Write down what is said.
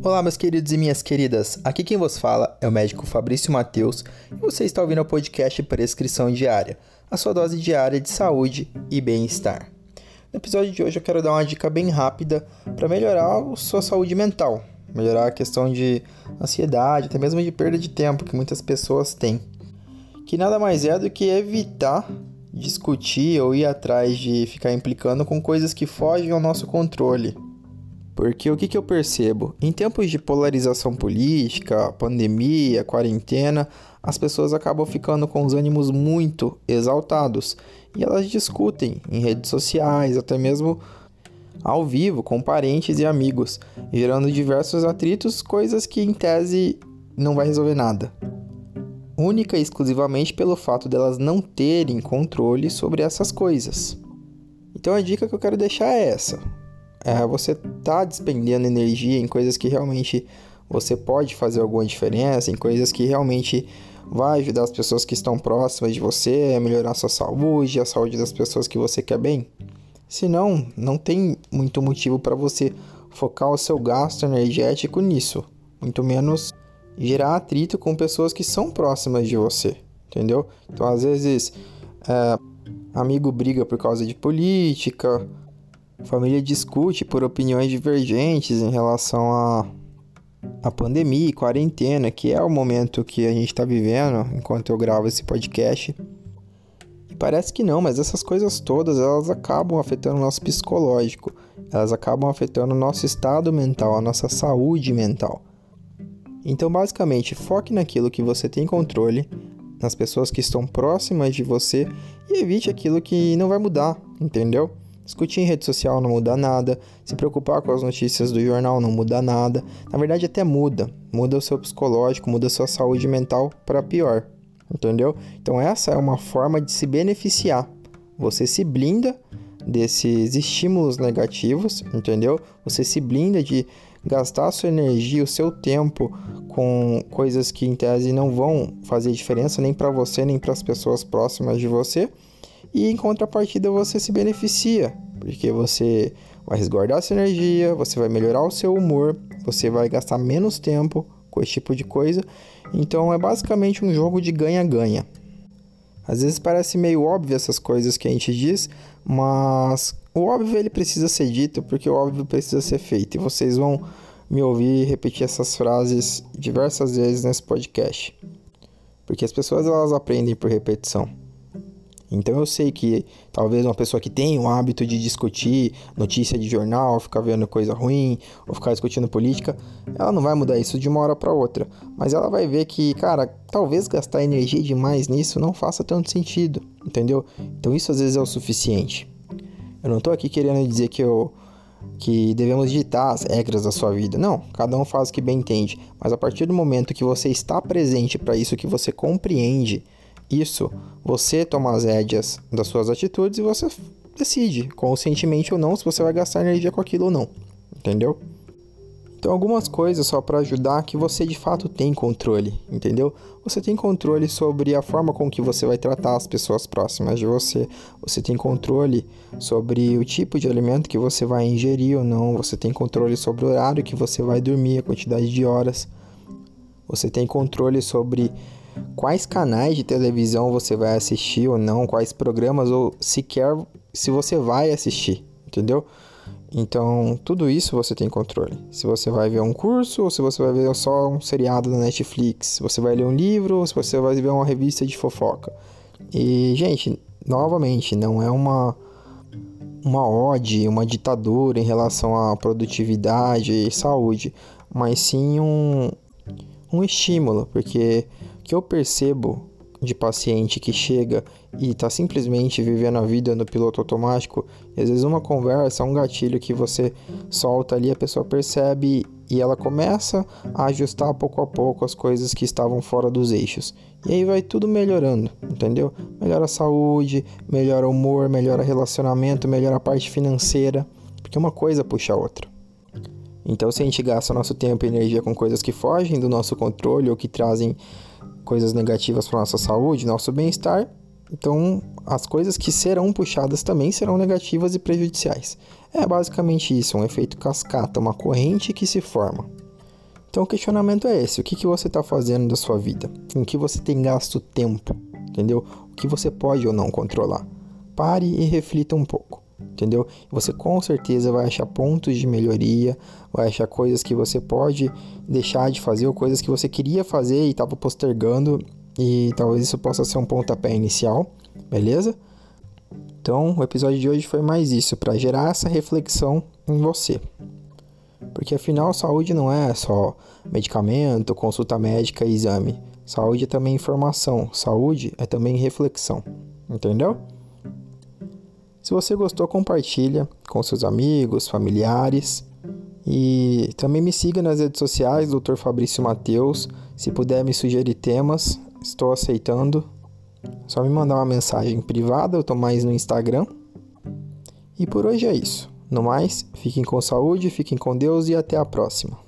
Olá, meus queridos e minhas queridas. Aqui quem vos fala é o médico Fabrício Mateus e você está ouvindo o podcast Prescrição Diária, a sua dose diária de saúde e bem-estar. No episódio de hoje eu quero dar uma dica bem rápida para melhorar a sua saúde mental, melhorar a questão de ansiedade, até mesmo de perda de tempo que muitas pessoas têm. Que nada mais é do que evitar discutir ou ir atrás de ficar implicando com coisas que fogem ao nosso controle. Porque o que, que eu percebo? Em tempos de polarização política, pandemia, quarentena, as pessoas acabam ficando com os ânimos muito exaltados e elas discutem em redes sociais, até mesmo ao vivo, com parentes e amigos, gerando diversos atritos, coisas que em tese não vai resolver nada. Única e exclusivamente pelo fato delas não terem controle sobre essas coisas. Então a dica que eu quero deixar é essa: é, você tá despendendo energia em coisas que realmente você pode fazer alguma diferença, em coisas que realmente vai ajudar as pessoas que estão próximas de você, a melhorar a sua saúde, a saúde das pessoas que você quer bem. Senão, não tem muito motivo para você focar o seu gasto energético nisso, muito menos gerar atrito com pessoas que são próximas de você, entendeu? Então, às vezes, é, amigo briga por causa de política, família discute por opiniões divergentes em relação a, a pandemia e quarentena, que é o momento que a gente está vivendo enquanto eu gravo esse podcast. E parece que não, mas essas coisas todas elas acabam afetando o nosso psicológico, elas acabam afetando o nosso estado mental, a nossa saúde mental. Então, basicamente, foque naquilo que você tem controle, nas pessoas que estão próximas de você e evite aquilo que não vai mudar, entendeu? Discutir em rede social não muda nada, se preocupar com as notícias do jornal não muda nada. Na verdade, até muda. Muda o seu psicológico, muda a sua saúde mental para pior. Entendeu? Então, essa é uma forma de se beneficiar. Você se blinda desses estímulos negativos, entendeu? Você se blinda de gastar sua energia, o seu tempo com coisas que em tese não vão fazer diferença nem para você nem para as pessoas próximas de você e em contrapartida você se beneficia, porque você vai resguardar essa energia, você vai melhorar o seu humor, você vai gastar menos tempo com esse tipo de coisa. Então é basicamente um jogo de ganha-ganha. Às vezes parece meio óbvio essas coisas que a gente diz, mas o óbvio ele precisa ser dito porque o óbvio precisa ser feito. E vocês vão me ouvir repetir essas frases diversas vezes nesse podcast. Porque as pessoas elas aprendem por repetição. Então eu sei que talvez uma pessoa que tem o hábito de discutir notícia de jornal, ficar vendo coisa ruim, ou ficar discutindo política, ela não vai mudar isso de uma hora para outra. Mas ela vai ver que, cara, talvez gastar energia demais nisso não faça tanto sentido, entendeu? Então isso às vezes é o suficiente. Eu não tô aqui querendo dizer que eu que devemos ditar as regras da sua vida. Não, cada um faz o que bem entende, mas a partir do momento que você está presente para isso que você compreende, isso, você toma as rédeas das suas atitudes e você decide, conscientemente ou não, se você vai gastar energia com aquilo ou não. Entendeu? Então, algumas coisas só para ajudar que você de fato tem controle, entendeu? Você tem controle sobre a forma com que você vai tratar as pessoas próximas de você. Você tem controle sobre o tipo de alimento que você vai ingerir ou não. Você tem controle sobre o horário que você vai dormir, a quantidade de horas. Você tem controle sobre quais canais de televisão você vai assistir ou não, quais programas ou sequer se você vai assistir, entendeu? Então, tudo isso você tem controle. Se você vai ver um curso ou se você vai ver só um seriado da Netflix, se você vai ler um livro ou se você vai ver uma revista de fofoca. E, gente, novamente, não é uma uma ode, uma ditadura em relação à produtividade e saúde, mas sim um, um estímulo, porque que eu percebo de paciente que chega e está simplesmente vivendo a vida no piloto automático, às vezes uma conversa, um gatilho que você solta ali, a pessoa percebe e ela começa a ajustar pouco a pouco as coisas que estavam fora dos eixos. E aí vai tudo melhorando, entendeu? Melhora a saúde, melhora o humor, melhora relacionamento, melhora a parte financeira, porque uma coisa puxa a outra. Então, se a gente gasta nosso tempo e energia com coisas que fogem do nosso controle ou que trazem coisas negativas para nossa saúde, nosso bem-estar, então as coisas que serão puxadas também serão negativas e prejudiciais. É basicamente isso, um efeito cascata, uma corrente que se forma. Então o questionamento é esse: o que, que você está fazendo da sua vida? Em que você tem gasto tempo? Entendeu? O que você pode ou não controlar? Pare e reflita um pouco. Entendeu? Você com certeza vai achar pontos de melhoria, vai achar coisas que você pode deixar de fazer ou coisas que você queria fazer e estava postergando e talvez isso possa ser um pontapé inicial, beleza? Então, o episódio de hoje foi mais isso, para gerar essa reflexão em você. Porque afinal, saúde não é só medicamento, consulta médica e exame. Saúde é também informação, saúde é também reflexão. Entendeu? Se você gostou, compartilha com seus amigos, familiares. E também me siga nas redes sociais, Dr. Fabrício Mateus. Se puder me sugerir temas, estou aceitando. Só me mandar uma mensagem privada, eu tô mais no Instagram. E por hoje é isso. No mais, fiquem com saúde, fiquem com Deus e até a próxima.